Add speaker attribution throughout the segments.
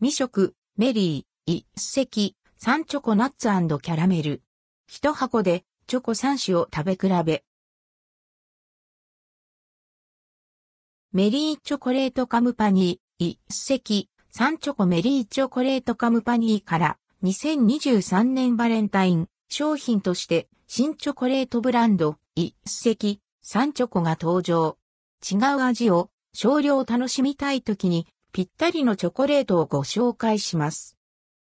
Speaker 1: 未食、メリー、一石、3チョコナッツキャラメル。一箱でチョコ3種を食べ比べ。メリーチョコレートカムパニー、一石、3チョコメリーチョコレートカムパニーから2023年バレンタイン商品として新チョコレートブランド一石3チョコが登場。違う味を少量楽しみたい時にぴったりのチョコレートをご紹介します。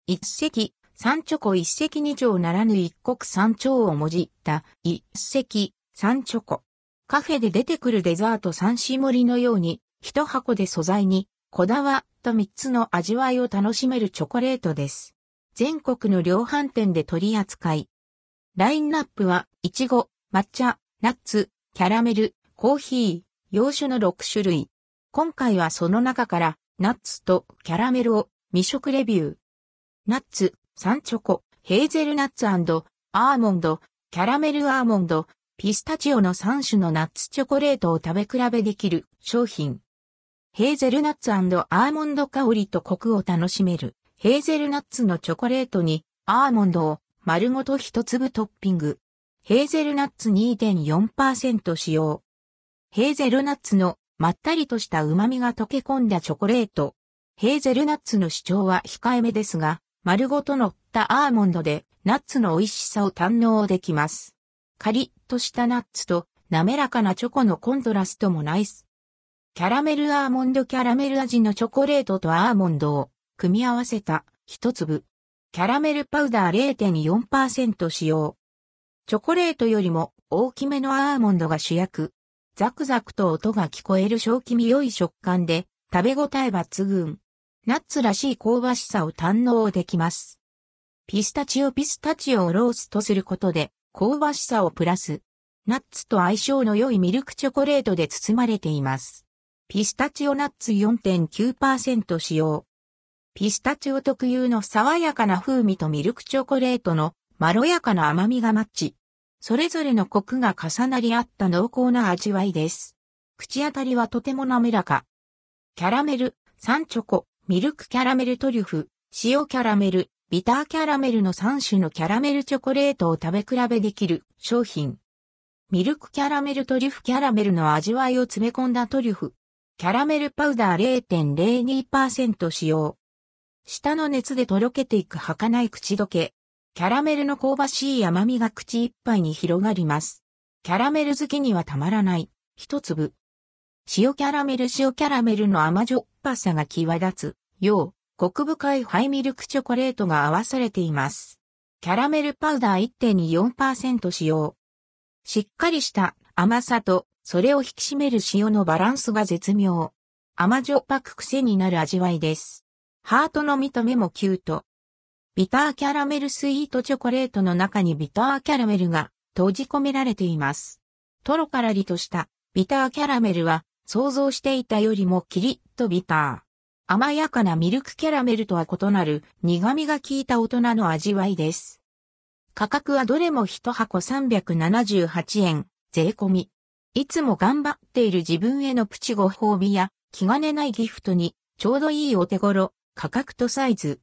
Speaker 1: 一石三チョコ一石二丁ならぬ一国三丁をもじった一石三チョコ。カフェで出てくるデザート三種盛りのように一箱で素材にこだわった三つの味わいを楽しめるチョコレートです。全国の量販店で取り扱い。ラインナップは、いちご、抹茶、ナッツ、キャラメル、コーヒー、洋酒の6種類。今回はその中から、ナッツとキャラメルを未食レビュー。ナッツ、サンチョコ、ヘーゼルナッツアーモンド、キャラメルアーモンド、ピスタチオの3種のナッツチョコレートを食べ比べできる商品。ヘーゼルナッツアーモンド香りとコクを楽しめる。ヘーゼルナッツのチョコレートにアーモンドを丸ごと一粒トッピング。ヘーゼルナッツ2.4%使用。ヘーゼルナッツのまったりとした旨味が溶け込んだチョコレート。ヘーゼルナッツの主張は控えめですが、丸ごと乗ったアーモンドでナッツの美味しさを堪能できます。カリッとしたナッツと滑らかなチョコのコントラストもナイス。キャラメルアーモンドキャラメル味のチョコレートとアーモンドを組み合わせた一粒。キャラメルパウダー0.4%使用。チョコレートよりも大きめのアーモンドが主役。ザクザクと音が聞こえる小気味良い食感で食べ応え抜群。ナッツらしい香ばしさを堪能できます。ピスタチオピスタチオをローストすることで香ばしさをプラス。ナッツと相性の良いミルクチョコレートで包まれています。ピスタチオナッツ4.9%使用。ピスタチオ特有の爽やかな風味とミルクチョコレートのまろやかな甘みがマッチ。それぞれのコクが重なり合った濃厚な味わいです。口当たりはとても滑らか。キャラメル、サンチョコ、ミルクキャラメルトリュフ、塩キャラメル、ビターキャラメルの3種のキャラメルチョコレートを食べ比べできる商品。ミルクキャラメルトリュフキャラメルの味わいを詰め込んだトリュフ。キャラメルパウダー0.02%使用。舌の熱でとろけていく儚い口どけ。キャラメルの香ばしい甘みが口いっぱいに広がります。キャラメル好きにはたまらない。一粒。塩キャラメル塩キャラメルの甘じょっぱさが際立つ。よう、コク深いハイミルクチョコレートが合わされています。キャラメルパウダー1.24%使用。しっかりした甘さと、それを引き締める塩のバランスが絶妙。甘じょっぱく癖になる味わいです。ハートの見た目もキュート。ビターキャラメルスイートチョコレートの中にビターキャラメルが閉じ込められています。トロからりとしたビターキャラメルは想像していたよりもキリッとビター。甘やかなミルクキャラメルとは異なる苦味が効いた大人の味わいです。価格はどれも一箱378円、税込み。いつも頑張っている自分へのプチご褒美や気兼ねないギフトにちょうどいいお手頃、価格とサイズ。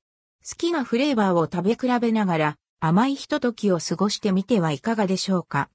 Speaker 1: 好きなフレーバーを食べ比べながら甘いひとときを過ごしてみてはいかがでしょうか。